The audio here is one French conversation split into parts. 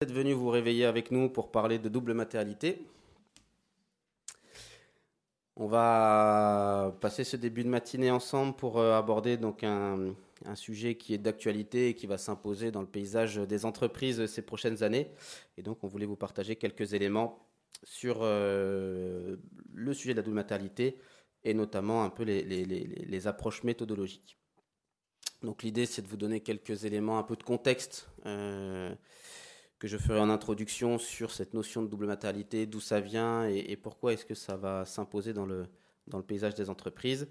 d'être venu vous réveiller avec nous pour parler de double matérialité. On va passer ce début de matinée ensemble pour euh, aborder donc un, sujet qui est d'actualité et qui va s'imposer dans le paysage des entreprises ces prochaines années. Et donc, on voulait vous partager quelques éléments sur euh, le sujet de la double matérialité et notamment un peu les, approches méthodologiques. Donc, l'idée, c'est de vous donner quelques éléments, un peu de contexte. Euh, que je ferai en introduction sur cette notion de double matérialité, d'où ça vient et, pourquoi est-ce que ça va s'imposer dans le, dans le paysage des entreprises.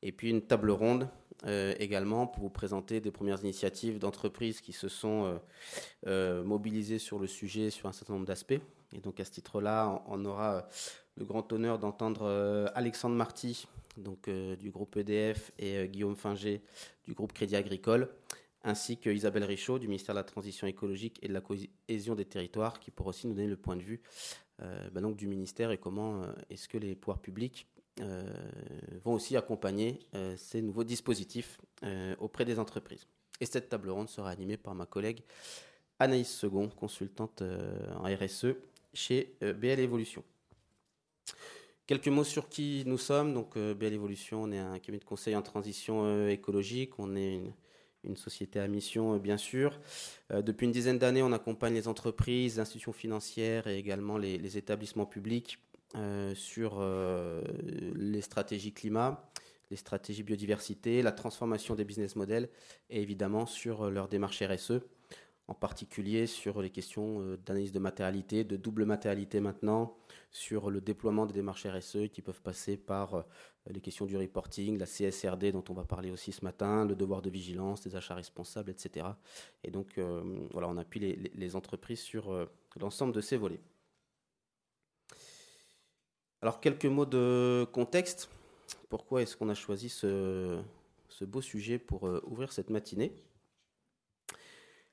Et puis une table ronde euh, également pour vous présenter des premières initiatives d'entreprises qui se sont euh, euh, mobilisées sur le sujet sur un certain nombre d'aspects. Et donc à ce titre-là, on, aura le grand honneur d'entendre Alexandre Marty, donc du groupe EDF, et Guillaume Finger du groupe Crédit Agricole, ainsi que Isabelle Richaud du ministère de la Transition écologique et de la cohésion des territoires, qui pourra aussi nous donner le point de vue euh, bah du ministère et comment euh, est-ce que les pouvoirs publics euh, vont aussi accompagner ces nouveaux dispositifs auprès des entreprises. Et cette table ronde sera animée par ma collègue Anaïs Second, consultante en RSE chez BL Evolution. Quelques mots sur qui nous sommes. Donc, BL Evolution, on est un cabinet de conseil en transition écologique. On est une société à mission, euh, bien sûr. Euh, depuis une dizaine d'années, on accompagne les entreprises, les institutions financières et également les, établissements publics euh, sur les stratégies climat, les stratégies biodiversité, la transformation des business models et évidemment sur leur démarche RSE en particulier sur les questions d'analyse de matérialité, de double matérialité maintenant, sur le déploiement des démarches RSE qui peuvent passer par les questions du reporting, la CSRD dont on va parler aussi ce matin, le devoir de vigilance, des achats responsables, etc. Et donc euh, voilà, on appuie les, entreprises sur l'ensemble de ces volets. Alors quelques mots de contexte. Pourquoi est-ce qu'on a choisi ce beau sujet pour ouvrir cette matinée?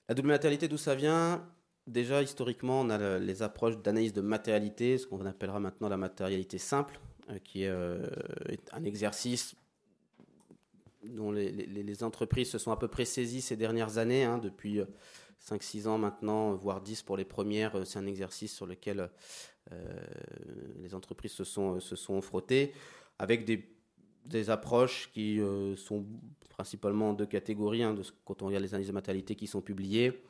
La double matérialité, d'où ça vient? Déjà, historiquement, on a les approches d'analyse de matérialité, ce qu'on appellera maintenant la matérialité simple, euh, qui euh, est, un exercice dont les, entreprises se sont à peu près saisies ces dernières années, hein, depuis 5-6 euh, ans maintenant, voire 10 pour les premières. C'est un exercice sur lequel les entreprises se sont, se sont frottées, avec des approches qui euh, sont principalement en deux catégories. Hein, quand on regarde les analyses de matérialité qui sont publiées,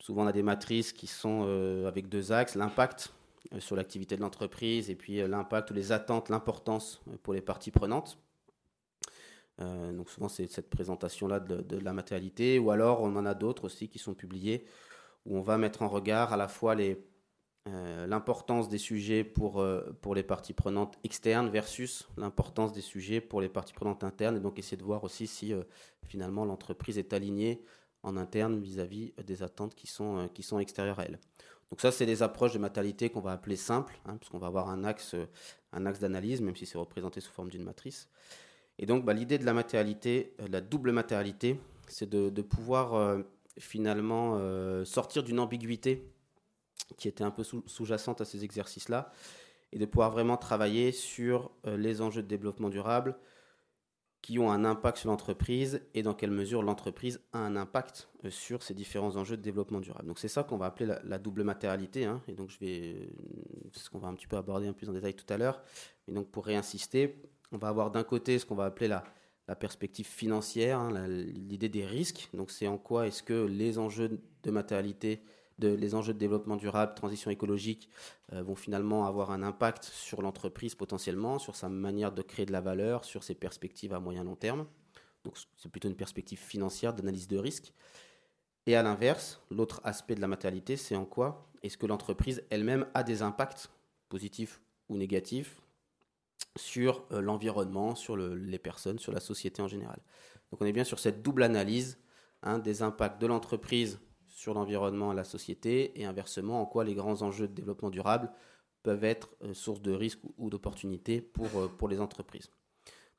souvent on a des matrices qui sont euh, avec deux axes, l'impact euh, sur l'activité de l'entreprise et puis l'impact ou les attentes, l'importance pour les parties prenantes. donc souvent c'est cette présentation-là de, de, la matérialité, ou alors on en a d'autres aussi qui sont publiées où on va mettre en regard à la fois euh, l'importance des sujets pour, euh, les parties prenantes externes versus l'importance des sujets pour les parties prenantes internes, et donc essayer de voir aussi si euh, finalement l'entreprise est alignée en interne vis-à-vis des attentes qui sont, qui sont extérieures à elle. Donc ça, c'est des approches de matérialité qu'on va appeler simples, hein, puisqu'on va avoir un axe, un axe d'analyse, même si c'est représenté sous forme d'une matrice. Et donc bah, l'idée de la matérialité, la double matérialité, c'est de, de, pouvoir finalement sortir d'une ambiguïté qui était un peu sous-jacente à ces exercices-là, et de pouvoir vraiment travailler sur euh, les enjeux de développement durable qui ont un impact sur l'entreprise et dans quelle mesure l'entreprise a un impact euh, sur ces différents enjeux de développement durable. Donc c'est ça qu'on va appeler la, double matérialité, hein, et donc je vais, euh, c'est ce qu'on va un petit peu aborder un peu plus en détail tout à l'heure. Et donc pour réinsister, on va avoir d'un côté ce qu'on va appeler la, la perspective financière, hein, l'idée des risques. Donc c'est en quoi est-ce que les enjeux de matérialité les enjeux de développement durable, transition écologique, euh, vont finalement avoir un impact sur l'entreprise potentiellement, sur sa manière de créer de la valeur, sur ses perspectives à moyen long terme. Donc c'est plutôt une perspective financière d'analyse de risque. Et à l'inverse, l'autre aspect de la matérialité, c'est en quoi est-ce que l'entreprise elle-même a des impacts positifs ou négatifs sur euh, l'environnement, sur les personnes, sur la société en général. Donc on est bien sur cette double analyse hein, des impacts de l'entreprise sur l'environnement et la société, et inversement, en quoi les grands enjeux de développement durable peuvent être euh, source de risques ou, d'opportunités pour, euh, pour les entreprises.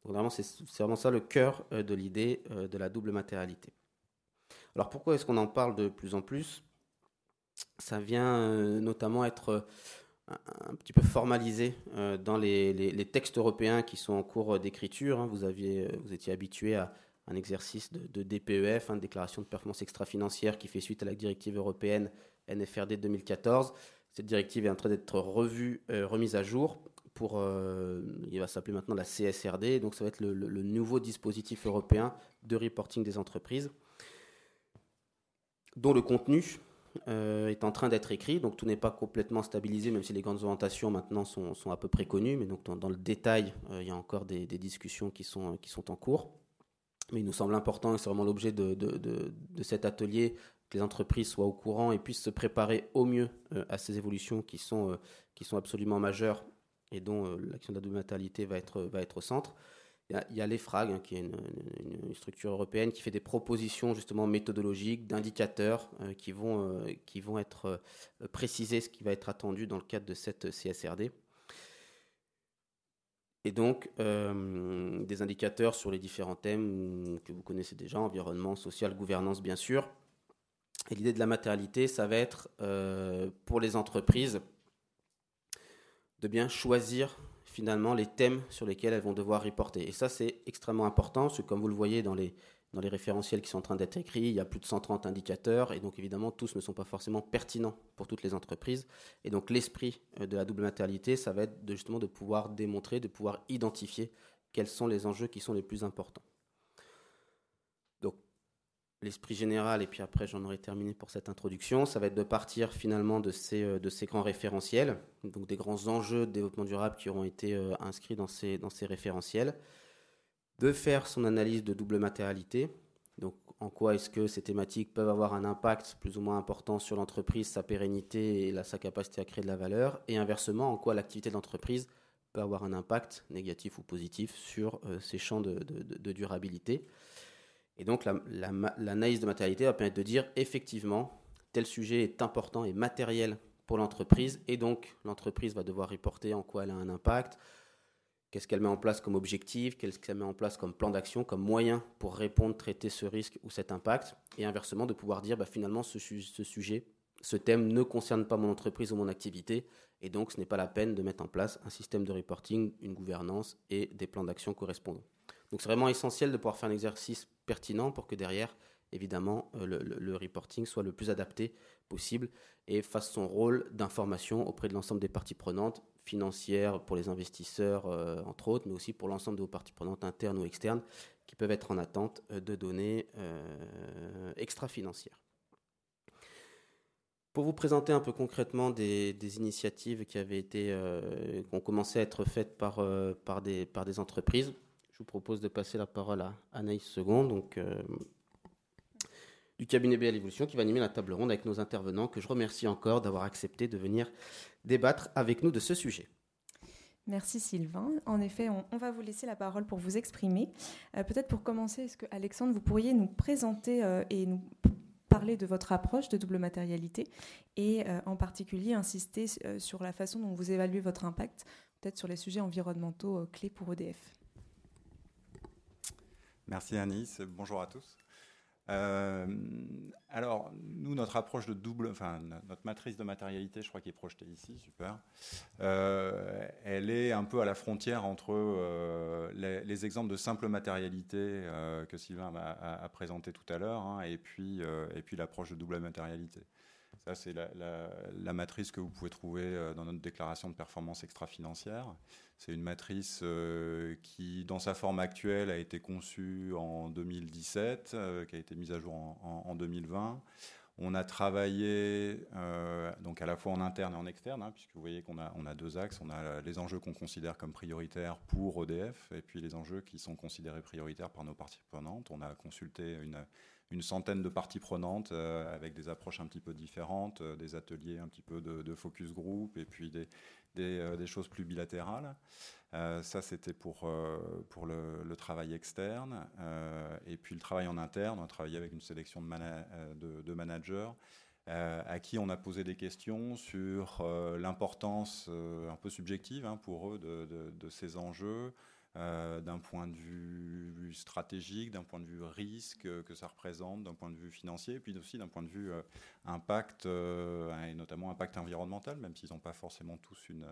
Donc vraiment, c'est vraiment ça le cœur euh, de l'idée de la double matérialité. Alors pourquoi est-ce qu'on en parle de plus en plus? Ça vient notamment être un, petit peu formalisé dans les, les, textes européens qui sont en cours d'écriture. Hein. Vous, vous étiez habitué à, un exercice de, DPEF, hein, déclaration de performance extra-financière qui fait suite à la directive européenne NFRD 2014. Cette directive est en train d'être revue, remise à jour pour, il va s'appeler maintenant la CSRD, donc ça va être le, nouveau dispositif européen de reporting des entreprises, dont le contenu est en train d'être écrit, donc tout n'est pas complètement stabilisé, même si les grandes orientations maintenant sont, à peu près connues, mais donc dans, le détail, il y a encore des, discussions qui sont, qui sont en cours. Mais il nous semble important, et c'est vraiment l'objet de, cet atelier, que les entreprises soient au courant et puissent se préparer au mieux à ces évolutions qui sont, qui sont absolument majeures et dont euh, l'action de la va être, au centre. Il y a, l'EFRAG, hein, qui est une, structure européenne qui fait des propositions justement méthodologiques, d'indicateurs euh, qui, vont, euh, qui vont être précisés, ce qui va être attendu dans le cadre de cette CSRD. Et donc, des indicateurs sur les différents thèmes que vous connaissez déjà, environnement, social, gouvernance, bien sûr. Et l'idée de la matérialité, ça va être pour les entreprises de bien choisir finalement les thèmes sur lesquels elles vont devoir reporter. Et ça, c'est extrêmement important, parce que comme vous le voyez dans les, dans les référentiels qui sont en train d'être écrits, il y a plus de 130 indicateurs, et donc évidemment, tous ne sont pas forcément pertinents pour toutes les entreprises. Et donc l'esprit euh, de la double matérialité, ça va être de, justement de pouvoir démontrer, de pouvoir identifier quels sont les enjeux qui sont les plus importants l'esprit général, et puis après j'en aurai terminé pour cette introduction, ça va être de partir finalement de ces, euh, grands référentiels, donc des grands enjeux de développement durable qui auront été euh, inscrits dans ces référentiels, de faire son analyse de double matérialité, donc en quoi est-ce que ces thématiques peuvent avoir un impact plus ou moins important sur l'entreprise, sa pérennité et sa capacité à créer de la valeur, et inversement, en quoi l'activité de l'entreprise peut avoir un impact négatif ou positif sur euh, ces champs de, de durabilité? Et donc l'analyse de matérialité va permettre de dire effectivement, tel sujet est important et matériel pour l'entreprise, et donc l'entreprise va devoir reporter en quoi elle a un impact, qu'est-ce qu'elle met en place comme objectif, qu'est-ce qu'elle met en place comme plan d'action, comme moyen pour répondre, traiter ce risque ou cet impact, et inversement de pouvoir dire bah, finalement ce, sujet, ce thème ne concerne pas mon entreprise ou mon activité, et donc ce n'est pas la peine de mettre en place un système de reporting, une gouvernance et des plans d'action correspondants. Donc c'est vraiment essentiel de pouvoir faire un exercice pertinent pour que derrière, évidemment, euh, le, reporting soit le plus adapté possible et fasse son rôle d'information auprès de l'ensemble des parties prenantes, pour les investisseurs, euh, entre autres, mais aussi pour l'ensemble de vos parties prenantes internes ou externes qui peuvent être en attente euh, de données extra-financières. Pour vous présenter un peu concrètement des, initiatives qui avaient été, qui ont commencé à être faites par, par, des, entreprises, je vous propose de passer la parole à Anaïs Second, euh, du cabinet BL Evolution, qui va animer la table ronde avec nos intervenants, que je remercie encore d'avoir accepté de venir débattre avec nous de ce sujet. Merci Sylvain. En effet, on, va vous laisser la parole pour vous exprimer. Euh, peut-être pour commencer, est-ce que Alexandre, vous pourriez nous présenter euh, et nous parler de votre approche de double matérialité et en particulier insister sur la façon dont vous évaluez votre impact, peut-être sur les sujets environnementaux clés pour EDF. Merci Anis, bonjour à tous. Euh, alors, nous, notre approche de double, enfin, notre matrice de matérialité, je crois qu'elle est projetée ici, super. Euh, elle est un peu à la frontière entre euh, les, exemples de simple matérialité que Sylvain a, présenté tout à l'heure, hein, et puis, et puis l'approche de double matérialité. C'est la, matrice que vous pouvez trouver dans notre déclaration de performance extra-financière. C'est une matrice euh, qui, dans sa forme actuelle, a été conçue en 2017, euh, qui a été mise à jour en, 2020. On a travaillé euh, donc à la fois en interne et en externe, hein, puisque vous voyez qu'on a, a deux axes. On a les enjeux qu'on considère comme prioritaires pour EDF, et puis les enjeux qui sont considérés prioritaires par nos parties prenantes. On a consulté une, une centaine de parties prenantes avec des approches un petit peu différentes, des ateliers un petit peu de, focus group, et puis des, euh, choses plus bilatérales. Euh, ça, c'était pour, euh, pour le, travail externe. et puis le travail en interne, on a travaillé avec une sélection de, de, managers à qui on a posé des questions sur l'importance un peu subjective hein, pour eux de, ces enjeux, d'un point de vue stratégique, d'un point de vue risque que ça représente, d'un point de vue financier, puis aussi d'un point de vue impact, et notamment impact environnemental, même s'ils n'ont pas forcément tous une,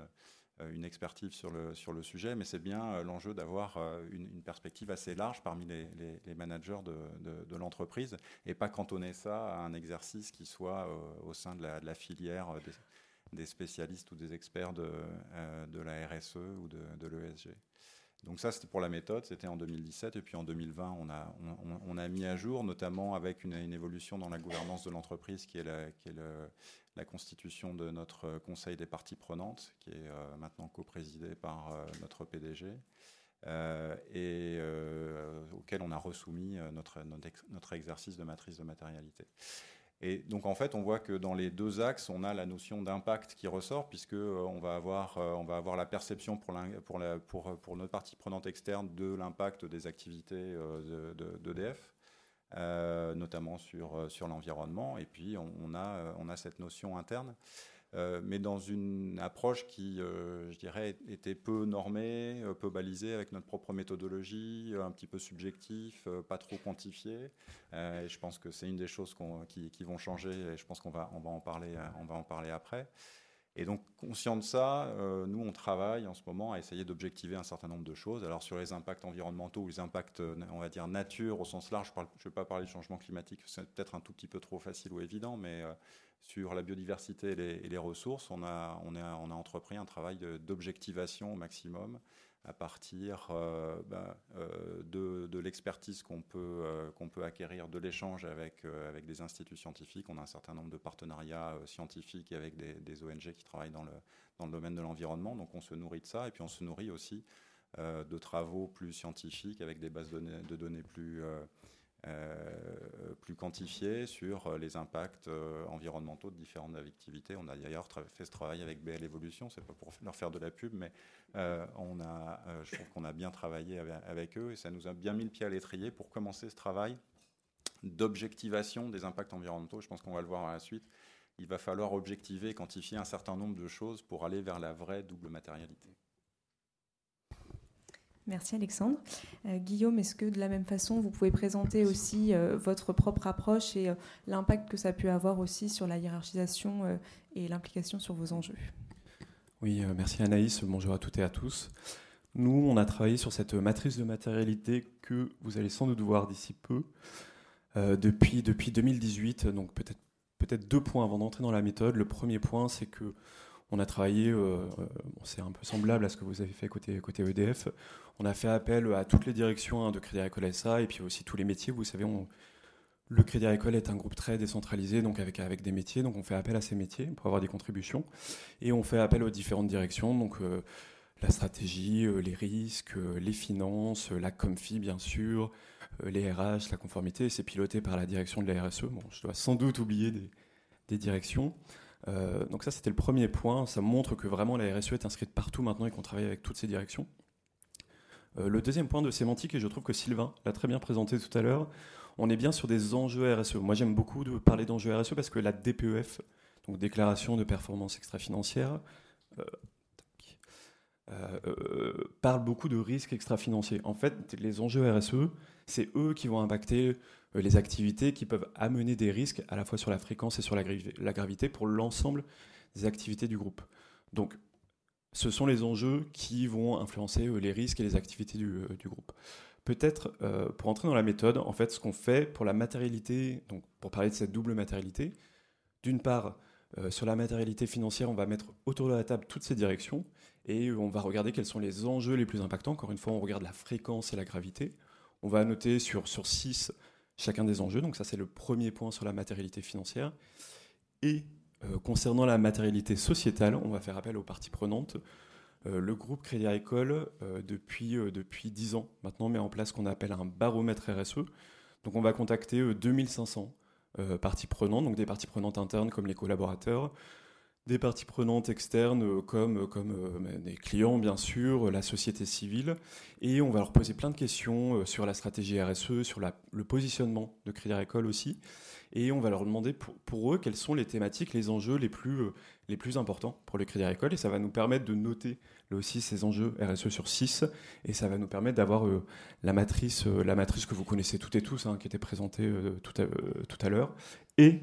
euh, expertise sur le, sujet, mais c'est bien euh, l'enjeu d'avoir euh, une, perspective assez large parmi les, managers de, l'entreprise et pas cantonner ça à un exercice qui soit au sein de la, filière des, spécialistes ou des experts de, la RSE ou de l'ESG. Donc ça, c'était pour la méthode, c'était en 2017. Et puis en 2020, on a, on, a mis à jour, notamment avec une, évolution dans la gouvernance de l'entreprise, qui est, la, constitution de notre conseil des parties prenantes, qui est euh, maintenant co-présidé par euh, notre PDG, euh, et auquel on a resoumis notre, notre, exercice de matrice de matérialité. Et donc en fait, on voit que dans les deux axes, on a la notion d'impact qui ressort, puisque on va avoir, on va avoir la perception pour, pour, notre partie prenante externe de l'impact des activités d'EDF. De, euh, notamment sur, euh, sur l'environnement. Et puis, on, a, euh, on a cette notion interne. Mais dans une approche qui, je dirais, était peu normée, peu balisée avec notre propre méthodologie, un petit peu subjectif, pas trop quantifié. et je pense que c'est une des choses qui, vont changer. Et je pense qu'on va, en parler, va en parler après. Et donc, conscient de ça, euh, nous, on travaille en ce moment à essayer d'objectiver un certain nombre de choses. Alors, sur les impacts environnementaux ou les impacts, euh, on va dire, nature au sens large, je ne vais pas parler de changement climatique, c'est peut-être un tout petit peu trop facile ou évident, mais euh, sur la biodiversité et les, ressources, on a, on, entrepris un travail d'objectivation au maximum à partir euh, ben, euh, de, l'expertise qu'on peut, euh, qu'on peut acquérir de l'échange avec, des instituts scientifiques. On a un certain nombre de partenariats scientifiques avec des, ONG qui travaillent dans le, domaine de l'environnement. Donc on se nourrit de ça et puis on se nourrit aussi de travaux plus scientifiques avec des bases de données, plus plus quantifié sur euh, les impacts euh, environnementaux de différentes activités. On a d'ailleurs fait ce travail avec BL Evolution, c'est pas pour leur faire de la pub, mais on a, je trouve qu'on a bien travaillé avec, eux et ça nous a bien mis le pied à l'étrier pour commencer ce travail d'objectivation des impacts environnementaux. Je pense qu'on va le voir à la suite. Il va falloir objectiver, quantifier un certain nombre de choses pour aller vers la vraie double matérialité. Merci Alexandre. Euh, Guillaume, est-ce que de la même façon, vous pouvez présenter aussi euh, votre propre approche et euh, l'impact que ça a pu avoir aussi sur la hiérarchisation et l'implication sur vos enjeux? Oui, merci Anaïs. Bonjour à toutes et à tous. Nous, on a travaillé sur cette matrice de matérialité que vous allez sans doute voir d'ici peu depuis, depuis 2018. Donc peut-être peut-être deux points avant d'entrer dans la méthode. Le premier point, c'est que on a travaillé, euh, euh, c'est un peu semblable à ce que vous avez fait côté, EDF. On a fait appel à toutes les directions hein, de Crédit Agricole SA et puis aussi tous les métiers. Vous savez, le Crédit Agricole est un groupe très décentralisé, donc avec, des métiers. Donc on fait appel à ces métiers pour avoir des contributions. Et on fait appel aux différentes directions, donc euh, la stratégie, les risques, les finances, la COMFI bien sûr, les RH, la conformité. C'est piloté par la direction de la RSE. Bon, je dois sans doute oublier des directions. Euh, donc ça, c'était le premier point. Ça montre que vraiment la RSE est inscrite partout maintenant et qu'on travaille avec toutes ces directions. Euh, le deuxième point de sémantique, et je trouve que Sylvain l'a très bien présenté tout à l'heure, on est bien sur des enjeux RSE. Moi, j'aime beaucoup de parler d'enjeux RSE parce que la DPEF, donc Déclaration de performance extra-financière, euh, parle beaucoup de risques extra-financiers. En fait, les enjeux RSE, c'est eux qui vont impacter les activités qui peuvent amener des risques à la fois sur la fréquence et sur la, gravité pour l'ensemble des activités du groupe. Donc, ce sont les enjeux qui vont influencer euh, les risques et les activités du, euh, groupe. Peut-être, pour entrer dans la méthode, en fait, ce qu'on fait pour la matérialité, donc pour parler de cette double matérialité, d'une part, sur la matérialité financière, on va mettre autour de la table toutes ces directions et on va regarder quels sont les enjeux les plus impactants. Encore une fois, on regarde la fréquence et la gravité. On va noter sur, sur six chacun des enjeux. Donc ça, c'est le premier point sur la matérialité financière. Et euh, concernant la matérialité sociétale, on va faire appel aux parties prenantes. Euh, le groupe Crédit Agricole, euh, depuis, depuis 10 ans maintenant, met en place ce qu'on appelle un baromètre RSE. Donc on va contacter 2500 parties prenantes, donc des parties prenantes internes comme les collaborateurs, des parties prenantes externes comme, comme des clients, bien sûr, la société civile. Et on va leur poser plein de questions sur la stratégie RSE, sur le positionnement de Crédit Agricole aussi. Et on va leur demander pour, eux quelles sont les thématiques, les enjeux les plus, les plus importants pour le Crédit Agricole. Et ça va nous permettre de noter là aussi ces enjeux RSE sur 6. Et ça va nous permettre d'avoir la, matrice, la matrice que vous connaissez toutes et tous, hein, qui était présentée tout à, tout à l'heure. Et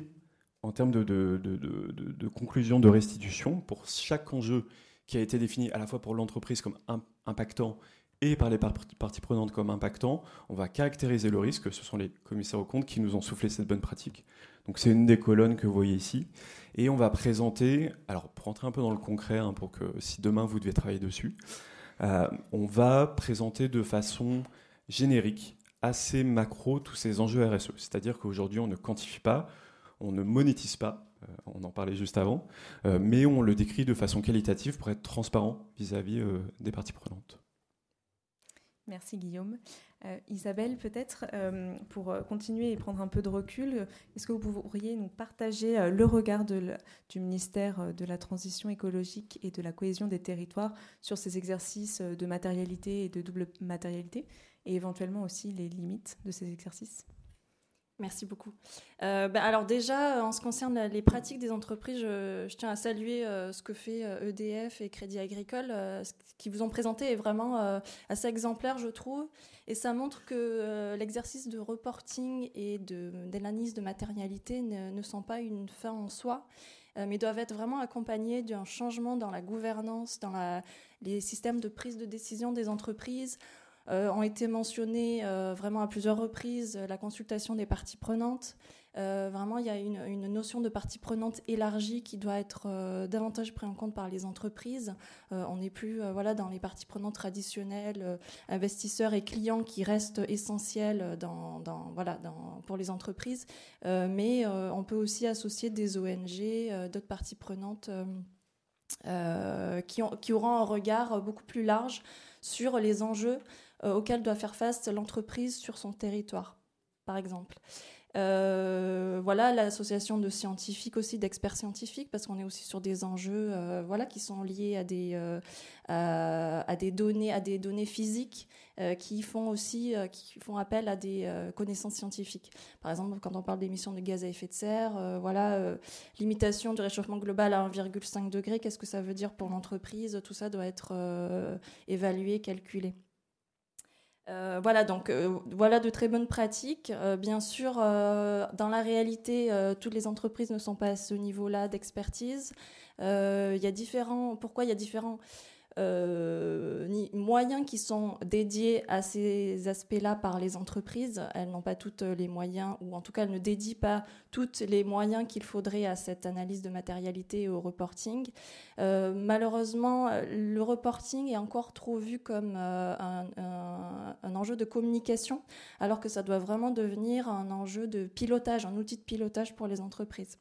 en termes de, de, de, conclusion de restitution pour chaque enjeu qui a été défini à la fois pour l'entreprise comme impactant et par les parties prenantes comme impactant, on va caractériser le risque. Ce sont les commissaires aux comptes qui nous ont soufflé cette bonne pratique. Donc c'est une des colonnes que vous voyez ici. Et on va présenter, alors pour rentrer un peu dans le concret, hein, pour que si demain vous devez travailler dessus, euh, on va présenter de façon générique, assez macro, tous ces enjeux RSE. C'est-à-dire qu'aujourd'hui, on ne quantifie pas, on ne monétise pas, euh, on en parlait juste avant, euh, mais on le décrit de façon qualitative pour être transparent vis-à-vis euh, des parties prenantes. Merci Guillaume. Isabelle, peut-être, pour continuer et prendre un peu de recul, est-ce que vous pourriez nous partager le regard du ministère de la Transition écologique et de la cohésion des territoires sur ces exercices de matérialité et de double matérialité, et éventuellement aussi les limites de ces exercices? Merci beaucoup. Euh, bah, alors déjà, en ce qui concerne les pratiques des entreprises, je, tiens à saluer euh, ce que fait EDF euh, et Crédit Agricole. ce qu'ils vous ont présenté est vraiment assez exemplaire, je trouve. Et ça montre que l'exercice de reporting et d'analyse de, matérialité ne, sont pas une fin en soi, mais doivent être vraiment accompagnés d'un changement dans la gouvernance, dans les systèmes de prise de décision des entreprises euh, ont été mentionnés euh, vraiment à plusieurs reprises euh, la consultation des parties prenantes. vraiment, il y a une, notion de partie prenante élargie qui doit être davantage prise en compte par les entreprises. on n'est plus voilà, dans les parties prenantes traditionnelles, investisseurs et clients qui restent essentiels dans, dans, voilà, dans, pour les entreprises. mais on peut aussi associer des ONG, d'autres parties prenantes qui, qui auront un regard beaucoup plus large sur les enjeux euh, auxquels doit faire face l'entreprise sur son territoire, par exemple. Euh, voilà l'association de scientifiques aussi, d'experts scientifiques, parce qu'on est aussi sur des enjeux, euh, voilà, qui sont liés à des à, des données, à des données physiques, qui font aussi, qui font appel à des connaissances scientifiques. Par exemple, quand on parle d'émissions de gaz à effet de serre, voilà, limitation du réchauffement global à 1,5 degré, qu'est-ce que ça veut dire pour l'entreprise? Tout ça doit être évalué, calculé. Euh, voilà, donc euh, voilà de très bonnes pratiques. Euh, bien sûr, dans la réalité, toutes les entreprises ne sont pas à ce niveau-là d'expertise. Il y a différents. Pourquoi il y a différents ni moyens qui sont dédiés à ces aspects-là par les entreprises. Elles n'ont pas toutes les moyens, ou en tout cas, elles ne dédient pas tous les moyens qu'il faudrait à cette analyse de matérialité et au reporting. Euh, malheureusement, le reporting est encore trop vu comme euh, un, un, enjeu de communication, alors que ça doit vraiment devenir un enjeu de pilotage, un outil de pilotage pour les entreprises.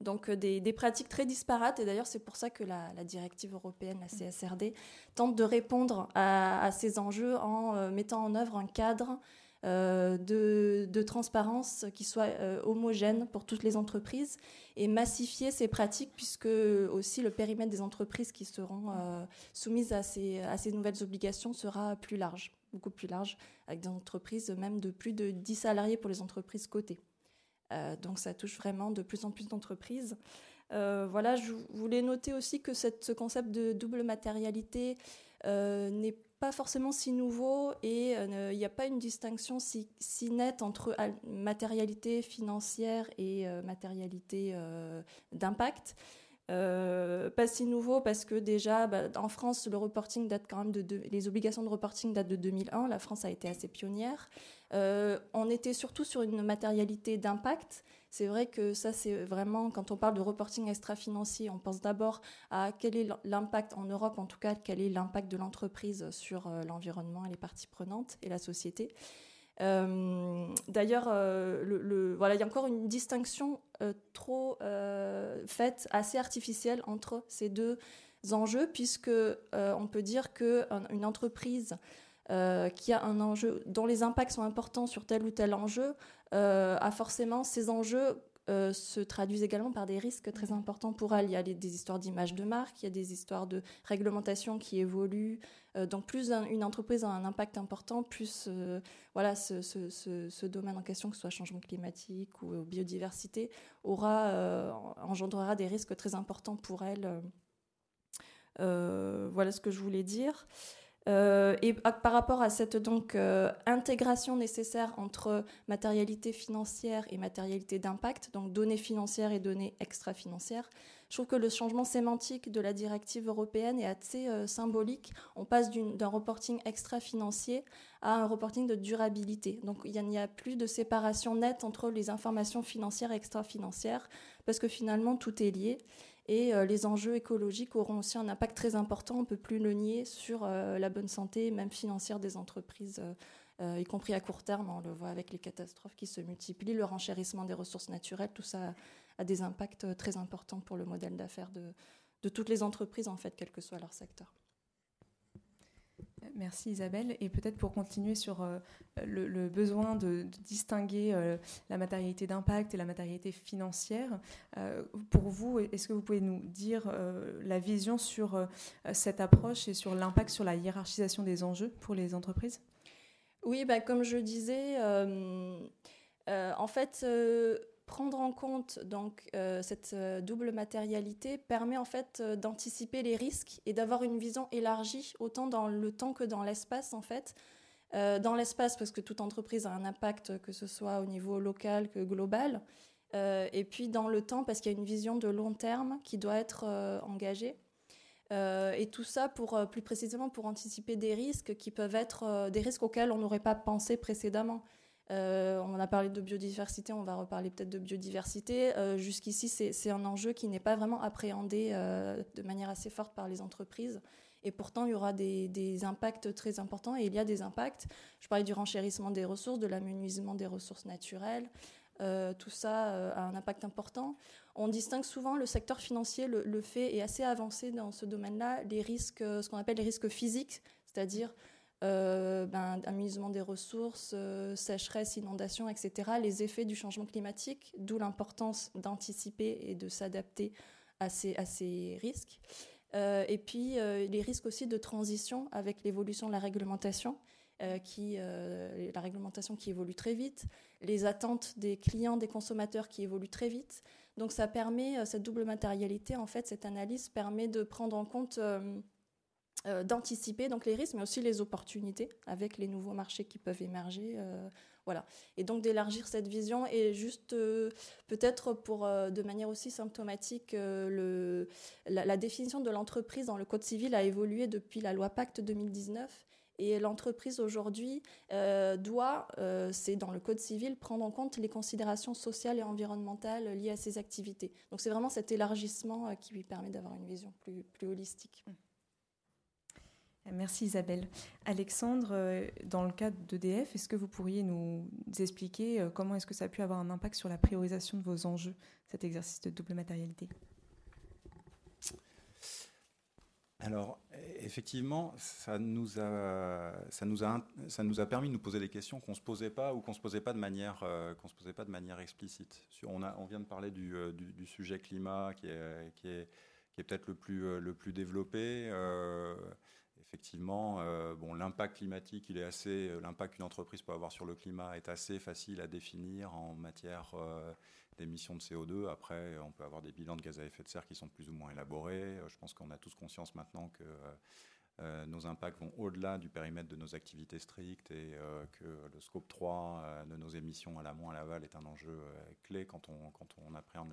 Donc euh, des, pratiques très disparates, et d'ailleurs c'est pour ça que la, directive européenne, la CSRD, tente de répondre à, ces enjeux en euh, mettant en œuvre un cadre euh, de, transparence qui soit homogène pour toutes les entreprises et massifier ces pratiques puisque aussi le périmètre des entreprises qui seront soumises à ces, à ces nouvelles obligations sera plus large, beaucoup plus large, avec des entreprises même de plus de 10 salariés pour les entreprises cotées. Euh, donc ça touche vraiment de plus en plus d'entreprises. Euh, voilà, je voulais noter aussi que ce concept de double matérialité euh, n'est pas forcément si nouveau et il n'y a pas une distinction si, nette entre matérialité financière et matérialité d'impact. Pas si nouveau parce que déjà bah, en France le reporting date quand même de, les obligations de reporting datent de 2001 la France a été assez pionnière euh, on était surtout sur une matérialité d'impact. C'est vrai que ça, c'est vraiment, quand on parle de reporting extra-financier, on pense d'abord à quel est l'impact en Europe, en tout cas, quel est l'impact de l'entreprise sur euh, l'environnement et les parties prenantes et la société. Euh, d'ailleurs, voilà, il y a encore une distinction trop faite, assez artificielle entre ces deux enjeux, puisque on peut dire qu'une entreprise euh, qui a un enjeu dont les impacts sont importants sur tel ou tel enjeu, euh, a forcément ces enjeux euh, se traduisent également par des risques très importants pour elles. Il y a des histoires d'image de marque, il y a des histoires de réglementation qui évoluent. Euh, donc plus une entreprise a un impact important, plus euh, voilà, ce, domaine en question, que ce soit changement climatique ou biodiversité, aura, engendrera des risques très importants pour elle. voilà ce que je voulais dire. Euh, et par rapport à cette donc euh, intégration nécessaire entre matérialité financière et matérialité d'impact, donc données financières et données extra-financières, je trouve que le changement sémantique de la directive européenne est assez euh, symbolique. On passe d'un reporting extra-financier à un reporting de durabilité. Donc il n'y a, plus de séparation nette entre les informations financières et extra-financières, parce que finalement tout est lié. Et euh, les enjeux écologiques auront aussi un impact très important, on ne peut plus le nier, sur euh, la bonne santé, même financière des entreprises, euh, y compris à court terme. On le voit avec les catastrophes qui se multiplient, le renchérissement des ressources naturelles, tout ça a des impacts très importants pour le modèle d'affaires de, de toutes les entreprises, en fait, quel que soit leur secteur. Merci Isabelle. Et peut-être pour continuer sur euh, le, besoin de, distinguer euh, la matérialité d'impact et la matérialité financière, euh, pour vous, est-ce que vous pouvez nous dire la vision sur cette approche et sur l'impact sur la hiérarchisation des enjeux pour les entreprises? Oui, bah, comme je disais, en fait prendre en compte donc euh, cette euh, double matérialité permet en fait euh, d'anticiper les risques et d'avoir une vision élargie autant dans le temps que dans l'espace en fait. dans l'espace parce que toute entreprise a un impact que ce soit au niveau local que global et puis dans le temps parce qu'il y a une vision de long terme qui doit être engagée. et tout ça pour plus précisément pour anticiper des risques qui peuvent être des risques auxquels on n'aurait pas pensé précédemment. Euh, on a parlé de biodiversité, on va reparler peut-être de biodiversité. Euh, jusqu'ici, c'est un enjeu qui n'est pas vraiment appréhendé euh, de manière assez forte par les entreprises. Et pourtant, il y aura des, impacts très importants. Et il y a des impacts. Je parlais du renchérissement des ressources, de l'amenuisement des ressources naturelles. tout ça a un impact important. On distingue souvent le secteur financier, le, le fait est assez avancé dans ce domaine-là, les risques, ce qu'on appelle les risques physiques, c'est-à-dire euh, ben, amusement des ressources, euh, sécheresse, inondation, etc., les effets du changement climatique, d'où l'importance d'anticiper et de s'adapter à ces, risques. Euh, et puis les risques aussi de transition avec l'évolution de la réglementation. qui, la réglementation qui évolue très vite, les attentes des clients, des consommateurs qui évoluent très vite. Donc ça permet, cette double matérialité, en fait, cette analyse permet de prendre en compte euh, d'anticiper donc les risques, mais aussi les opportunités avec les nouveaux marchés qui peuvent émerger. Euh, voilà. Et donc d'élargir cette vision et juste euh, peut-être pour de manière aussi symptomatique, le, la, définition de l'entreprise dans le Code civil a évolué depuis la loi Pacte 2019. Et l'entreprise aujourd'hui doit, c'est dans le Code civil, prendre en compte les considérations sociales et environnementales liées à ses activités. Donc c'est vraiment cet élargissement qui lui permet d'avoir une vision plus, plus holistique. Mmh. Merci Isabelle. Alexandre, euh, dans le cadre d'EDF, est-ce que vous pourriez nous expliquer euh, comment est-ce que ça a pu avoir un impact sur la priorisation de vos enjeux, cet exercice de double matérialité? Alors, effectivement, ça nous, a, permis de nous poser des questions qu'on ne se posait pas ou qu'on ne se posait pas de manière, euh, se posait pas de manière explicite. on, vient de parler du, sujet climat qui est, peut-être le plus développé effectivement, euh, bon, l'impact climatique, il est assez, euh, l'impact qu'une entreprise peut avoir sur le climat est assez facile à définir en matière euh, d'émissions de CO2. Après, on peut avoir des bilans de gaz à effet de serre qui sont plus ou moins élaborés. Je pense qu'on a tous conscience maintenant que nos impacts vont au-delà du périmètre de nos activités strictes et que le scope 3 de nos émissions à l'amont, à l'aval est un enjeu clé quand on, quand on appréhende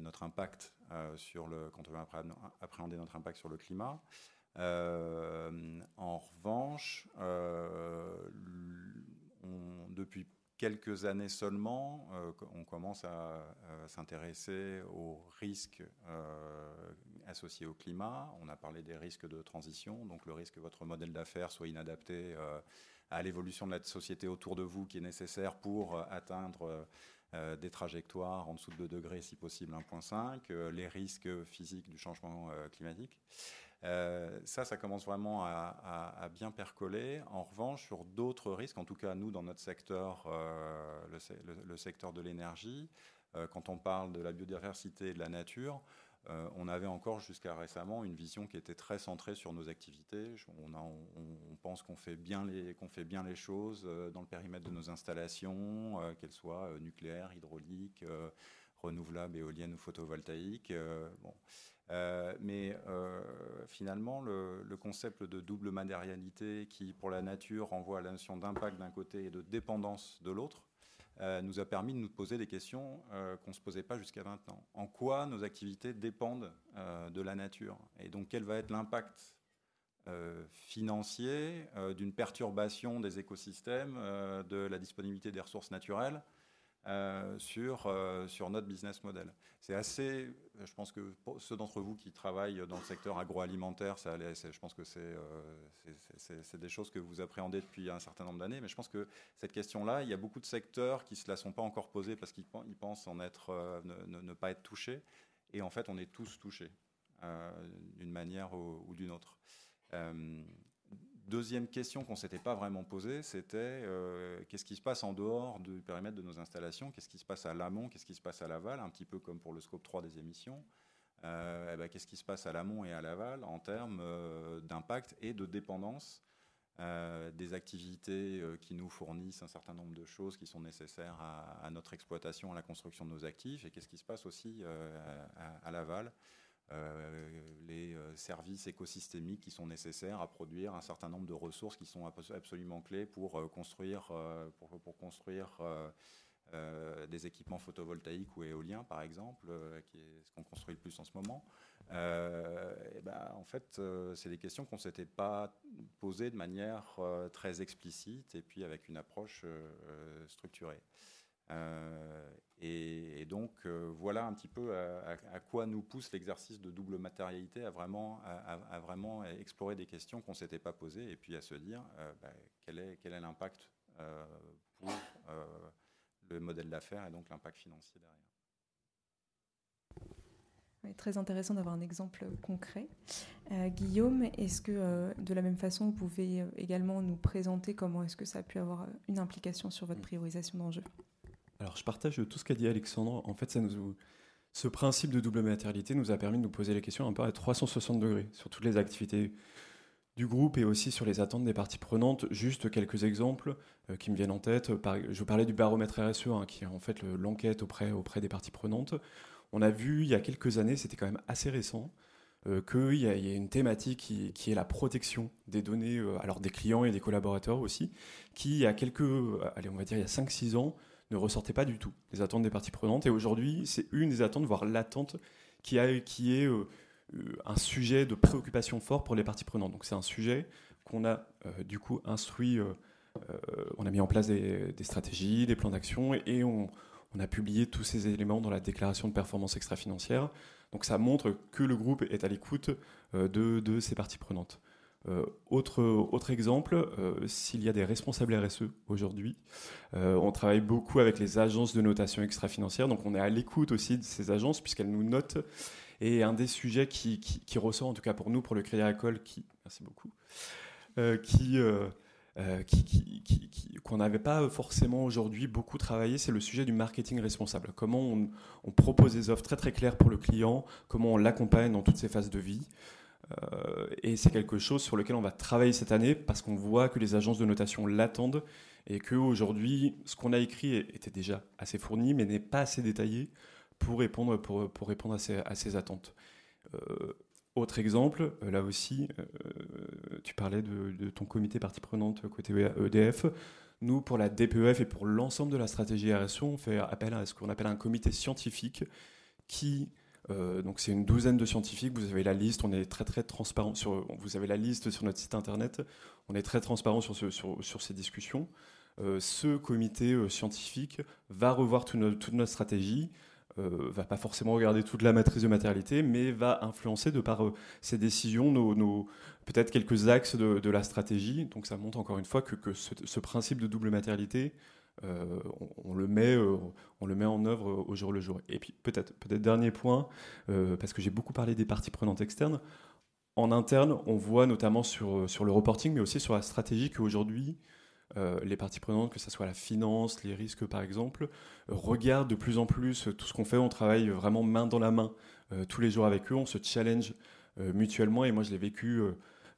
notre impact sur le, quand on veut appréhender notre impact sur le climat. Euh, en revanche, euh, depuis quelques années seulement, euh, on commence à s'intéresser aux risques associés au climat. On a parlé des risques de transition, donc le risque que votre modèle d'affaires soit inadapté à l'évolution de la société autour de vous qui est nécessaire pour atteindre des trajectoires en dessous de 2 degrés, si possible 1,5, les risques physiques du changement climatique. Euh, ça, ça commence vraiment à, bien percoler. En revanche, sur d'autres risques, en tout cas nous dans notre secteur, euh, le, secteur de l'énergie, quand on parle de la biodiversité et de la nature, on avait encore jusqu'à récemment une vision qui était très centrée sur nos activités. On, pense qu'on fait, bien les, fait bien les choses dans le périmètre de nos installations, qu'elles soient nucléaires, hydrauliques, renouvelables, éoliennes ou photovoltaïques. Euh, mais euh, finalement, le, concept de double matérialité qui, pour la nature, renvoie à la notion d'impact d'un côté et de dépendance de l'autre, euh, nous a permis de nous poser des questions qu'on ne se posait pas jusqu'à maintenant. En quoi nos activités dépendent de la nature? Et donc, quel va être l'impact financier d'une perturbation des écosystèmes, de la disponibilité des ressources naturelles euh, sur, euh, sur notre business model. C'est assez, je pense que pour ceux d'entre vous qui travaillent dans le secteur agroalimentaire, ça, je pense que euh, c'est des choses que vous appréhendez depuis un certain nombre d'années, mais je pense que cette question-là, il y a beaucoup de secteurs qui ne se la sont pas encore posés parce qu'ils pensent en être, ne, ne, pas être touchés, et en fait, on est tous touchés d'une manière ou d'une autre. Deuxième question qu'on ne s'était pas vraiment posée, c'était euh, qu'est-ce qui se passe en dehors du périmètre de nos installations? Qu'est-ce qui se passe à l'amont? Qu'est-ce qui se passe à l'aval? Un petit peu comme pour le scope 3 des émissions. Euh, eh ben, qu'est-ce qui se passe à l'amont et à l'aval en termes euh, d'impact et de dépendance des activités qui nous fournissent un certain nombre de choses qui sont nécessaires à, notre exploitation, à la construction de nos actifs? Et qu'est-ce qui se passe aussi à l'aval? Les euh, services écosystémiques qui sont nécessaires à produire un certain nombre de ressources qui sont absolument clés pour euh, construire, pour, construire des équipements photovoltaïques ou éoliens, par exemple, qui est ce qu'on construit le plus en ce moment. ben, en fait, c'est des questions qu'on ne s'était pas posées de manière très explicite et puis avec une approche structurée. Euh, et, donc, euh, voilà un petit peu à, quoi nous pousse l'exercice de double matérialité, à vraiment, à, vraiment explorer des questions qu'on ne s'était pas posées, et puis à se dire euh, bah, quel est quel est l'impact pour le modèle d'affaires et donc l'impact financier derrière. très intéressant d'avoir un exemple concret. Guillaume, est-ce que de la même façon, vous pouvez également nous présenter comment est-ce que ça a pu avoir une implication sur votre priorisation d'enjeux? Alors, je partage tout ce qu'a dit Alexandre. En fait, ça nous, ce principe de double matérialité nous a permis de nous poser les questions un peu à 360 degrés sur toutes les activités du groupe et aussi sur les attentes des parties prenantes. Juste quelques exemples euh, qui me viennent en tête. je parlais du baromètre RSE, hein, qui est en fait l'enquête auprès, auprès des parties prenantes. On a vu il y a quelques années, c'était quand même assez récent, euh, qu'il y, a une thématique qui, est la protection des données, euh, alors des clients et des collaborateurs aussi, qui il y a quelques, allez, on va dire il y a 5-6 ans, ne ressortait pas du tout, les attentes des parties prenantes. Et aujourd'hui, c'est une des attentes, voire l'attente, qui, est euh, euh, un sujet de préoccupation fort pour les parties prenantes. Donc c'est un sujet qu'on a euh, du coup instruit, on a mis en place des, stratégies, des plans d'action, et, on, a publié tous ces éléments dans la déclaration de performance extra-financière. Donc ça montre que le groupe est à l'écoute de, de ces parties prenantes. Euh, autre, autre exemple, euh, s'il y a des responsables RSE aujourd'hui, euh, on travaille beaucoup avec les agences de notation extra-financière, donc on est à l'écoute aussi de ces agences puisqu'elles nous notent. Et un des sujets qui, qui, ressort, en tout cas pour nous, pour le Crédit Agricole, qui, merci beaucoup, qui, qu'on n'avait pas forcément aujourd'hui beaucoup travaillé, c'est le sujet du marketing responsable. Comment on, on, propose des offres très très claires pour le client, comment on l'accompagne dans toutes ses phases de vie. Euh, et c'est quelque chose sur lequel on va travailler cette année parce qu'on voit que les agences de notation l'attendent et qu'aujourd'hui, ce qu'on a écrit était déjà assez fourni, mais n'est pas assez détaillé pour répondre, pour, pour répondre à, ces, à ces attentes. Euh, autre exemple, euh, là aussi, tu parlais de, de, ton comité partie prenante côté EDF. Nous, pour la DPEF et pour l'ensemble de la stratégie RSO, on fait appel à ce qu'on appelle un comité scientifique qui euh, donc c'est une douzaine de scientifiques. Vous avez la liste. On est très très transparent sur. Vous avez la liste sur notre site internet. On est très transparent sur, ces discussions. Euh, ce comité euh, scientifique va revoir toute notre, stratégie. va pas forcément regarder toute la matrice de matérialité, mais va influencer de par ses décisions nos, peut-être quelques axes de, la stratégie. Donc ça montre encore une fois que ce, principe de double matérialité euh, on, le met, euh, on le met en œuvre au jour le jour. Et puis peut-être, peut-être dernier point, euh, parce que j'ai beaucoup parlé des parties prenantes externes. En interne, on voit notamment sur, sur le reporting, mais aussi sur la stratégie qu'aujourd'hui, les parties prenantes, que ce soit la finance, les risques par exemple, regardent de plus en plus tout ce qu'on fait. On travaille vraiment main dans la main tous les jours avec eux, on se challenge mutuellement et moi je l'ai vécu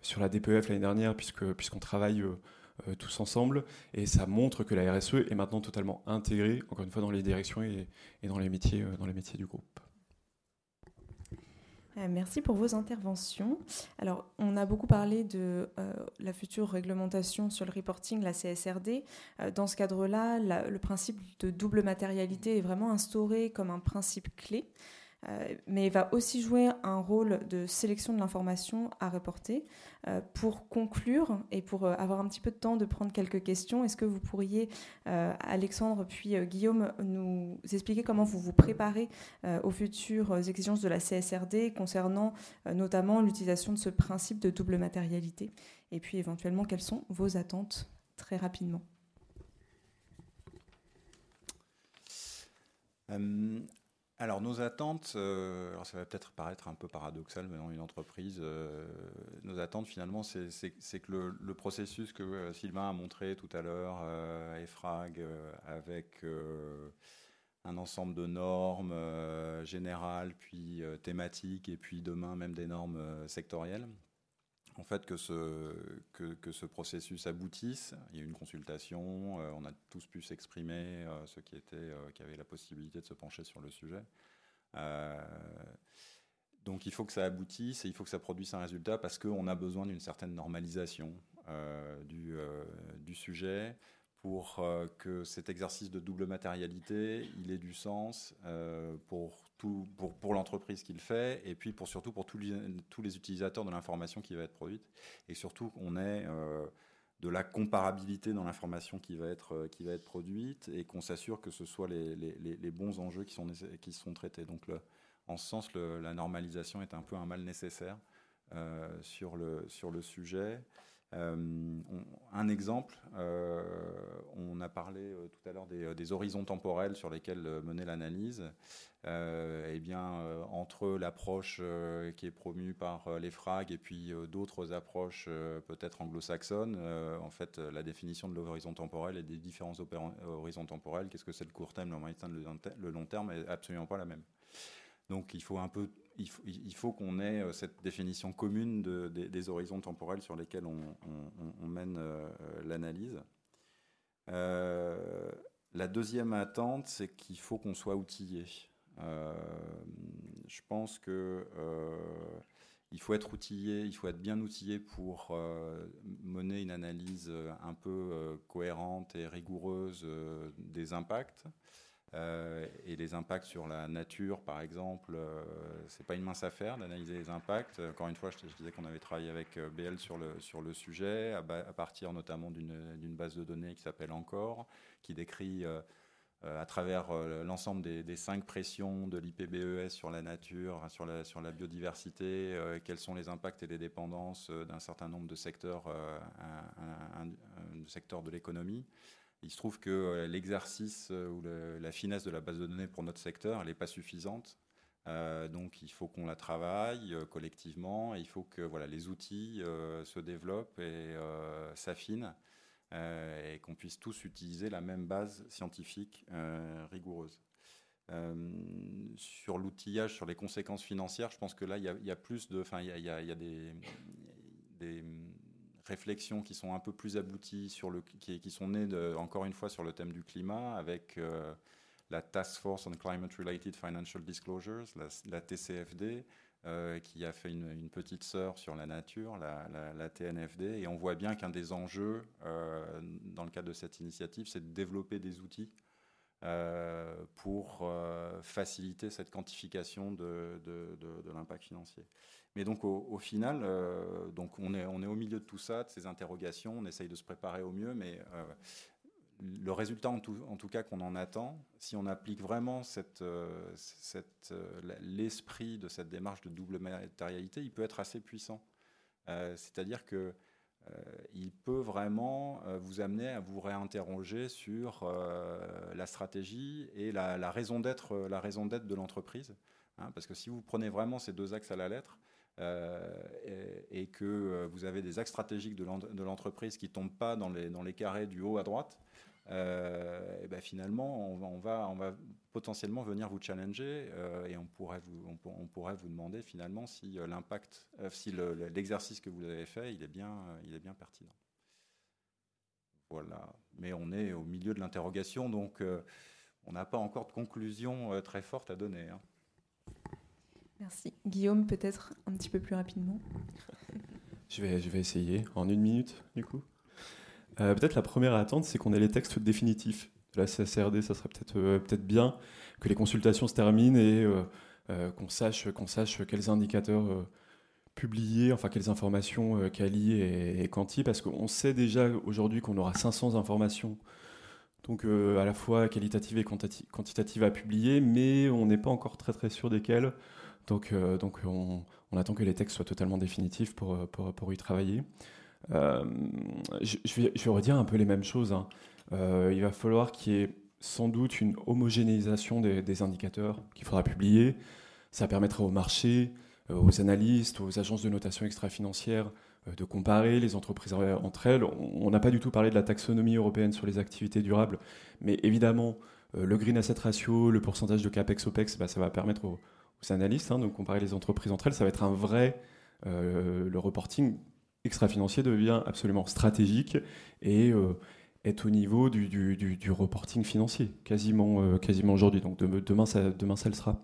sur la DPF l'année dernière puisque puisqu'on travaille tous ensemble et ça montre que la RSE est maintenant totalement intégrée encore une fois dans les directions et, dans les métiers dans les métiers du groupe. Euh, merci pour vos interventions. Alors, on a beaucoup parlé de euh, la future réglementation sur le reporting, la CSRD. Euh, dans ce cadre-là, le principe de double matérialité est vraiment instauré comme un principe clé. Euh, mais va aussi jouer un rôle de sélection de l'information à reporter. Euh, pour conclure et pour euh, avoir un petit peu de temps de prendre quelques questions, est-ce que vous pourriez, Alexandre puis Guillaume, nous expliquer comment vous vous préparez aux futures exigences de la CSRD concernant notamment l'utilisation de ce principe de double matérialité? Et puis éventuellement, quelles sont vos attentes très rapidement? Alors nos attentes, euh, alors ça va peut-être paraître un peu paradoxal mais dans une entreprise, euh, nos attentes finalement c'est que le, processus que euh, Sylvain a montré tout à l'heure, EFRAG, avec un ensemble de normes générales, puis thématiques, et puis demain même des normes sectorielles, en fait que ce, que, ce processus aboutisse. Il y a eu une consultation, euh, on a tous pu s'exprimer, euh, ceux qui, étaient, euh, qui avaient la possibilité de se pencher sur le sujet. donc il faut que ça aboutisse et il faut que ça produise un résultat parce qu'on a besoin d'une certaine normalisation du, du, sujet pour que cet exercice de double matérialité, il ait du sens pour pour, pour l'entreprise qui le fait, et puis pour, surtout pour tous les, utilisateurs de l'information qui va être produite, et surtout qu'on ait euh, de la comparabilité dans l'information qui, va être, euh, qui va être produite, et qu'on s'assure que ce soit les, bons enjeux qui sont, qui sont traités. Donc en ce sens, la normalisation est un peu un mal nécessaire euh, sur, le, sur le sujet. Euh, un exemple, euh, on a parlé euh, tout à l'heure des, horizons temporels sur lesquels mener l'analyse. eh bien, entre l'approche qui est promue par les FRAG et puis d'autres approches peut-être anglo-saxonnes, en fait, la définition de l'horizon temporel et des différents horizons temporels, qu'est-ce que c'est le court terme, le moyen terme, le long terme, est absolument pas la même. Donc il faut un peu, il faut, qu'on ait euh, cette définition commune des horizons temporels sur lesquels on, mène euh, l'analyse. Euh, la deuxième attente, c'est qu'il faut qu'on soit outillé. je pense que il faut être outillé, il faut être bien outillé pour mener une analyse un peu cohérente et rigoureuse des impacts. Euh, et les impacts sur la nature, par exemple, euh, c'est pas une mince affaire d'analyser les impacts. Encore une fois, je, disais qu'on avait travaillé avec euh, BL sur le, sur le sujet, à, partir notamment d'une base de données qui s'appelle Encore, qui décrit à travers l'ensemble des, cinq pressions de l'IPBES sur la nature, sur la, sur la biodiversité, quels sont les impacts et les dépendances d'un certain nombre de secteurs, de l'économie. Il se trouve que euh, l'exercice euh, ou la finesse de la base de données pour notre secteur, elle n'est pas suffisante. Euh, donc il faut qu'on la travaille collectivement, il faut que voilà, les outils se développent et s'affinent, et qu'on puisse tous utiliser la même base scientifique rigoureuse. sur l'outillage, sur les conséquences financières, je pense que là, il y, a plus de, enfin, il y a, des réflexions qui sont un peu plus abouties, sur le, qui, qui sont nées encore une fois sur le thème du climat, avec euh, la Task Force on Climate Related Financial Disclosures, la, TCFD, euh, qui a fait une, petite sœur sur la nature, la, TNFD, et on voit bien qu'un des enjeux euh, dans le cadre de cette initiative, c'est de développer des outils pour faciliter cette quantification de, de, de l'impact financier. Mais donc au, final, euh, donc on est, on est au milieu de tout ça, de ces interrogations, on essaye de se préparer au mieux, mais euh, le résultat en tout, en tout cas qu'on en attend, si on applique vraiment cette, euh, cette, l'esprit de cette démarche de double matérialité, il peut être assez puissant. C'est-à-dire que il peut vraiment vous amener à vous réinterroger sur la stratégie et la, raison d'être, la raison d'être de l'entreprise. Hein, parce que si vous prenez vraiment ces deux axes à la lettre, et, que vous avez des axes stratégiques de l'entreprise qui ne tombent pas dans les carrés du haut à droite, et ben finalement, on va, on, va, potentiellement venir vous challenger et on pourrait vous, on, pourrait vous demander finalement si l'impact, si l'exercice que vous avez fait, il est bien, il est bien pertinent. Voilà. Mais on est au milieu de l'interrogation, donc euh, on n'a pas encore de conclusion euh, très forte à donner. Hein. Merci. Guillaume, peut-être un petit peu plus rapidement. je, vais, je vais essayer en une minute, du coup? Euh, peut-être la première à attendre, c'est qu'on ait les textes définitifs de la CSRD. Ça serait peut-être peut-être bien que les consultations se terminent et qu'on sache, qu'on sache quels indicateurs publier, enfin quelles informations euh, Kali et, et Quanti, parce qu'on sait déjà aujourd'hui qu'on aura 500 informations, donc euh, à la fois qualitatives et quantitatives à publier, mais on n'est pas encore très très sûr desquelles. Donc, euh, donc on, attend que les textes soient totalement définitifs pour, pour y travailler. Je, vais, je, vais, redire un peu les mêmes choses. Hein. il va falloir qu'il y ait sans doute une homogénéisation des, indicateurs qu'il faudra publier. Ça permettra au marché euh, aux analystes, aux agences de notation extra-financière euh, de comparer les entreprises entre elles. On n'a pas du tout parlé de la taxonomie européenne sur les activités durables, mais évidemment, euh, le green asset ratio, le pourcentage de CAPEX, OPEX, bah, ça va permettre aux, analystes hein, de comparer les entreprises entre elles. Ça va être un vrai. le reporting extra-financier devient absolument stratégique et est au niveau du, reporting financier, quasiment, quasiment aujourd'hui. Donc demain, ça, demain, ça le sera.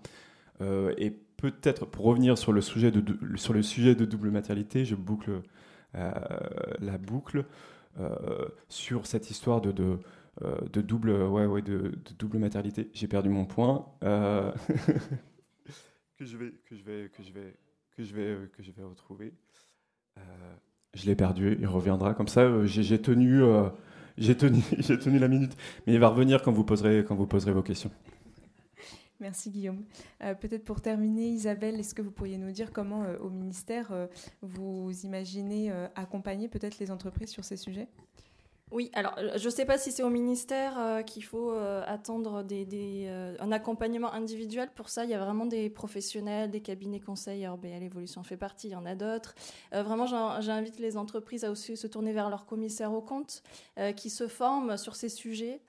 et peut-être, pour revenir sur le sujet de, sur le sujet de double matérialité, je boucle euh, la boucle euh, sur cette histoire de, euh, double, ouais, ouais, de, double matérialité. J'ai perdu mon point. que je vais, que je vais, que je vais, que je vais, que je vais retrouver. Je l'ai perdu. Il reviendra comme ça. J'ai tenu, j'ai tenu, la minute, mais il va revenir quand vous poserez, quand vous poserez vos questions. Merci Guillaume. Euh, peut-être pour terminer, Isabelle, est-ce que vous pourriez nous dire comment euh, au ministère euh, vous imaginez accompagner peut-être les entreprises sur ces sujets? Oui, alors je ne sais pas si c'est au ministère qu'il faut attendre des, un accompagnement individuel. Pour ça, il y a vraiment des professionnels, des cabinets conseils. RBL Evolution fait partie, il y en a d'autres. vraiment, j'invite les entreprises à aussi se tourner vers leurs commissaires aux comptes qui se forment sur ces sujets.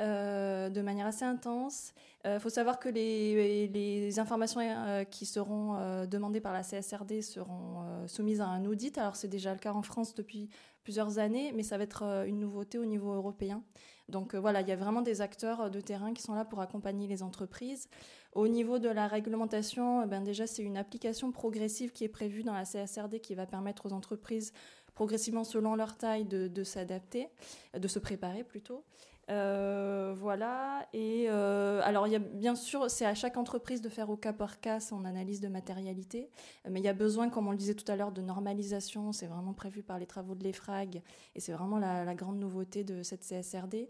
Euh, de manière assez intense. Il euh, faut savoir que les, informations euh, qui seront demandées par la CSRD seront soumises à un audit. Alors c'est déjà le cas en France depuis plusieurs années, mais ça va être une nouveauté au niveau européen. Donc voilà, il y a vraiment des acteurs de terrain qui sont là pour accompagner les entreprises. Au niveau de la réglementation, ben déjà c'est une application progressive qui est prévue dans la CSRD qui va permettre aux entreprises progressivement selon leur taille de s'adapter, de se préparer plutôt. Euh, voilà. Et euh, alors, y a bien sûr, c'est à chaque entreprise de faire au cas par cas son analyse de matérialité, mais il y a besoin, comme on le disait tout à l'heure, de normalisation. C'est vraiment prévu par les travaux de l'EFRAG, et c'est vraiment la, grande nouveauté de cette CSRD.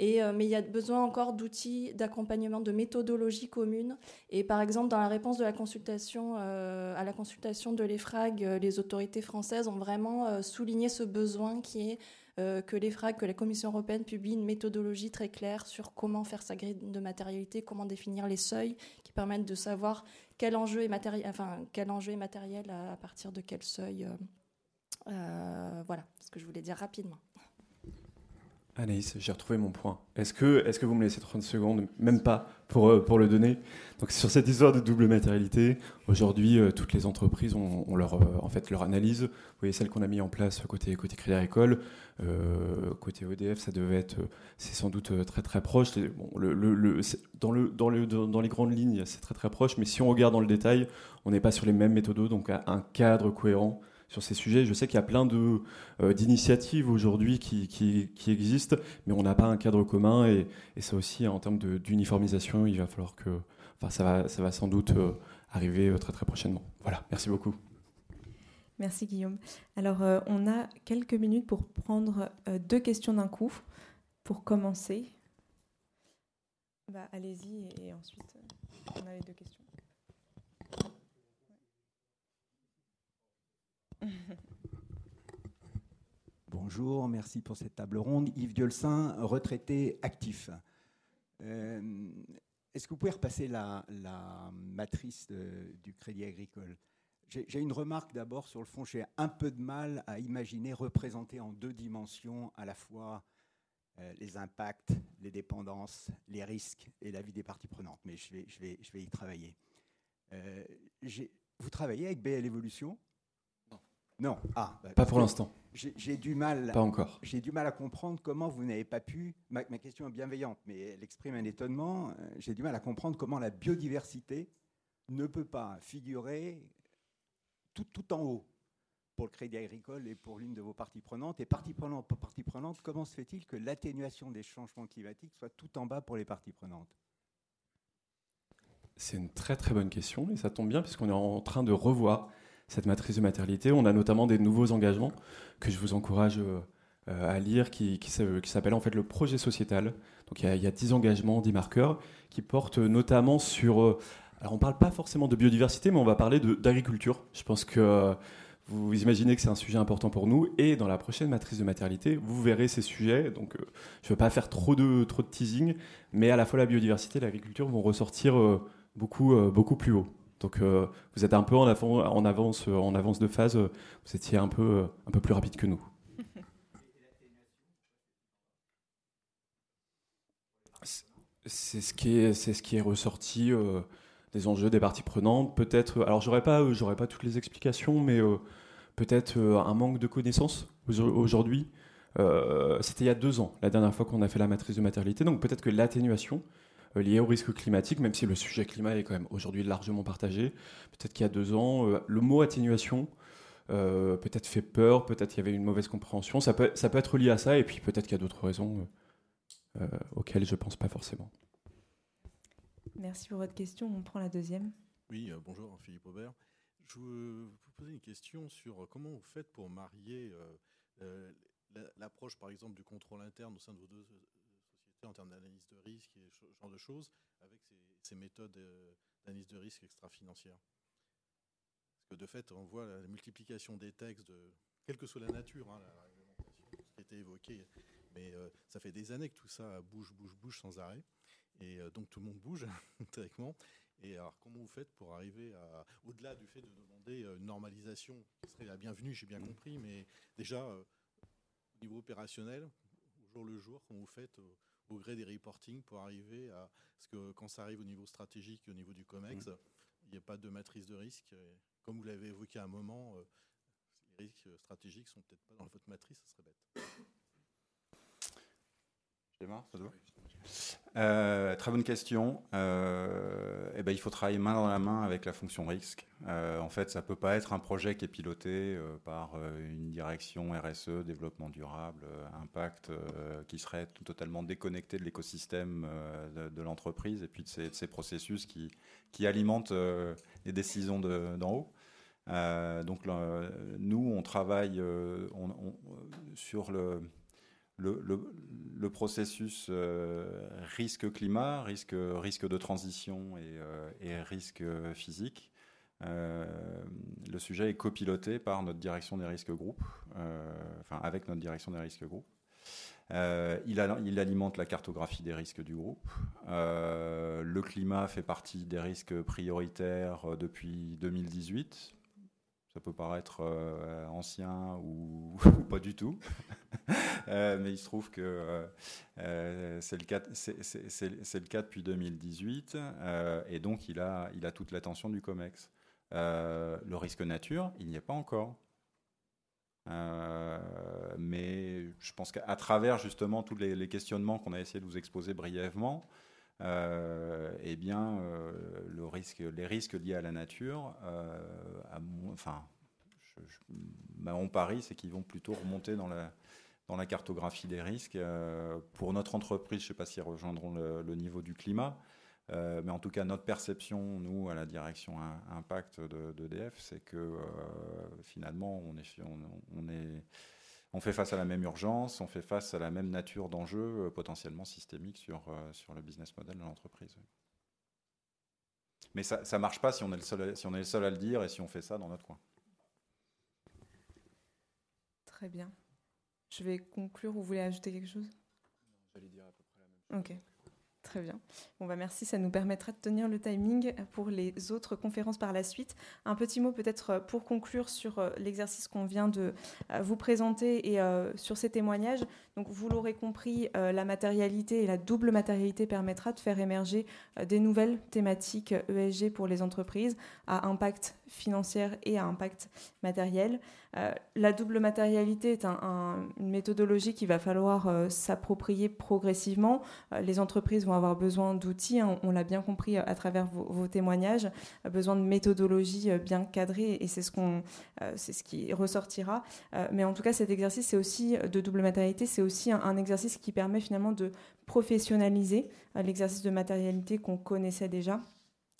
Et, euh, mais il y a besoin encore d'outils d'accompagnement, de méthodologie commune. Et par exemple, dans la réponse de la consultation, à la consultation de l'EFRAG, les autorités françaises ont vraiment souligné ce besoin qui est euh, que l'EFRAG, que la Commission européenne publie une méthodologie très claire sur comment faire sa grille de matérialité, comment définir les seuils qui permettent de savoir quel enjeu est matériel, enfin, quel enjeu est matériel à, partir de quel seuil. Euh, euh, voilà ce que je voulais dire rapidement. Anaïs, j'ai retrouvé mon point. Est-ce que, est que vous me laissez 30 secondes? Même pas pour, euh, pour le donner. Donc sur cette histoire de double matérialité, aujourd'hui, euh, toutes les entreprises ont, leur, euh, en fait, leur analyse. Vous voyez celle qu'on a mis en place côté, côté Crédit Agricole. côté EDF, ça devait être, c'est sans doute très très proche. Dans, le, dans les grandes lignes, c'est très très proche. Mais si on regarde dans le détail, on n'est pas sur les mêmes méthodes, donc un cadre cohérent sur ces sujets. Je sais qu'il y a plein de, euh, d'initiatives aujourd'hui qui, qui, existent, mais on n'a pas un cadre commun. Et, ça aussi, en termes d'uniformisation, il va falloir que. Enfin, ça va, ça va sans doute euh, arriver euh, très très prochainement. Voilà, merci beaucoup. Merci Guillaume. Alors, on a quelques minutes pour prendre deux questions d'un coup. Pour commencer, bah, allez-y et ensuite, on a les deux questions. Bonjour, merci pour cette table ronde. Yves Diolsin, retraité actif. Euh, est-ce que vous pouvez repasser la, matrice du Crédit Agricole? J'ai une remarque d'abord sur le fond. J'ai un peu de mal à imaginer représenter en deux dimensions à la fois euh, les impacts, les dépendances, les risques et la vie des parties prenantes. Mais je vais y travailler. Euh, vous travaillez avec BL Evolution? Non. Ah, bah, pas pour l'instant. J'ai du mal. Pas encore. J'ai du mal à comprendre comment vous n'avez pas pu. Ma, ma, question est bienveillante, mais elle exprime un étonnement. Euh, j'ai du mal à comprendre comment la biodiversité ne peut pas figurer tout, tout en haut pour le Crédit Agricole et pour l'une de vos parties prenantes. Et partie prenante pour partie prenante, comment se fait-il que l'atténuation des changements climatiques soit tout en bas pour les parties prenantes? C'est une très très bonne question et ça tombe bien puisqu'on est en train de revoir cette matrice de matérialité. On a notamment des nouveaux engagements que je vous encourage euh, à lire qui, qui, s'appelle en fait le projet sociétal. Donc il y, a, 10 engagements, 10 marqueurs qui portent notamment sur... Euh, alors on ne parle pas forcément de biodiversité, mais on va parler d'agriculture. Je pense que euh, vous imaginez que c'est un sujet important pour nous. Et dans la prochaine matrice de matérialité, vous verrez ces sujets. Donc je ne veux pas faire trop de, trop de teasing, mais à la fois la biodiversité et l'agriculture vont ressortir beaucoup, beaucoup plus haut. Donc vous êtes un peu en, avance, en avance de phase, vous étiez un peu, un peu plus rapide que nous. C'est ce qui est, ressorti euh, des enjeux des parties prenantes. Peut-être, alors j'aurais pas, euh, j'aurais pas toutes les explications, mais euh, peut-être un manque de connaissances aujourd'hui. c'était il y a deux ans, la dernière fois qu'on a fait la matrice de matérialité. Donc peut-être que l'atténuation liée au risque climatique, même si le sujet climat est quand même aujourd'hui largement partagé, peut-être qu'il y a deux ans, le mot atténuation peut-être fait peur, peut-être qu'il y avait une mauvaise compréhension. Ça peut, ça peut être lié à ça, et puis peut-être qu'il y a d'autres raisons. Euh, auxquels je ne pense pas forcément. Merci pour votre question. On prend la deuxième. Oui, euh, bonjour Philippe Aubert. Je veux vous poser une question sur euh, comment vous faites pour marier l'approche, par exemple, du contrôle interne au sein de vos deux en termes d'analyse de risque et ce genre de choses avec ces, méthodes d'analyse de risque extra-financière. Parce que de fait, on voit la multiplication des textes, de, quelle que soit la nature, hein, la réglementation, qui a été évoqué, mais euh, ça fait des années que tout ça bouge, bouge, bouge sans arrêt. Et euh, donc tout le monde bouge, théoriquement. Et alors, comment vous faites pour arriver à, au-delà du fait de demander euh, une normalisation qui serait la bienvenue, j'ai bien compris, mais déjà, au niveau opérationnel, au jour le jour, comment vous faites au gré des reporting pour arriver à ce que quand ça arrive au niveau stratégique, au niveau du COMEX, mmh. il n'y ait pas de matrice de risque. comme vous l'avez évoqué à un moment, les risques stratégiques sont peut-être pas dans votre matrice, ça serait bête. Euh, très bonne question. Euh, eh ben, il faut travailler main dans la main avec la fonction risque. Euh, en fait, ça peut pas être un projet qui est piloté par une direction RSE, développement durable, impact, qui serait totalement déconnecté de l'écosystème de, l'entreprise et puis de ces, processus qui alimentent les décisions d'en haut. donc, nous, on travaille sur le le, processus euh, risque climat, risque, risque de transition et, euh, risque physique. Euh, le sujet est copiloté par notre direction des risques groupes, enfin avec notre direction des risques groupes. il, alimente la cartographie des risques du groupe. le climat fait partie des risques prioritaires depuis 2018 ça peut paraître euh, ancien ou, pas du tout, euh, mais il se trouve que euh, c'est le, cas, depuis 2018, et donc il a, toute l'attention du COMEX. le risque nature, il n'y est pas encore. mais je pense qu'à travers justement tous les, questionnements qu'on a essayé de vous exposer brièvement, eh bien, euh, les risques liés à la nature, euh, enfin, bah, on parie, c'est qu'ils vont plutôt remonter dans la, dans la cartographie des risques. pour notre entreprise, je ne sais pas s'ils rejoindront le, niveau du climat, mais en tout cas, notre perception, nous, à la direction impact d'EDF, de, c'est que finalement, on est, on est on fait face à la même urgence, on fait face à la même nature d'enjeux euh, potentiellement systémiques sur, euh, sur le business model de l'entreprise. Mais ça ne marche pas si on, est le seul, si on est le seul à le dire et si on fait ça dans notre coin. Très bien. Je vais conclure. Vous voulez ajouter quelque chose? J'allais dire à peu près la même chose. Ok. Très bien. Bon, bah merci, ça nous permettra de tenir le timing pour les autres conférences par la suite. Un petit mot peut-être pour conclure sur euh, l'exercice qu'on vient de euh, vous présenter et euh, sur ces témoignages. Donc, vous l'aurez compris, la matérialité et la double matérialité permettra de faire émerger des nouvelles thématiques ESG e pour les entreprises à impact financier et à impact matériel. la double matérialité est une méthodologie qu'il va falloir s'approprier progressivement. les entreprises vont avoir besoin d'outils, hein, on, l'a bien compris à travers vos, témoignages, besoin de méthodologies bien cadrées et c'est ce, qui ressortira. mais en tout cas, cet exercice c'est aussi de double matérialité, c'est un, exercice qui permet finalement de professionnaliser euh, l'exercice de matérialité qu'on connaissait déjà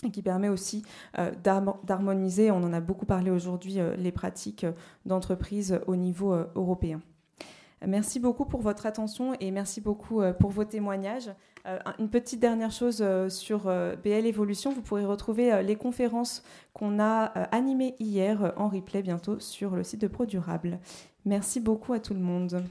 et qui permet aussi euh, d'harmoniser, on en a beaucoup parlé aujourd'hui, euh, les pratiques d'entreprise au niveau européen. Merci beaucoup pour votre attention et merci beaucoup pour vos témoignages. Une petite dernière chose sur BL Evolution, vous pourrez retrouver les conférences qu'on a animées hier en replay bientôt sur le site de ProDurable. Merci beaucoup à tout le monde.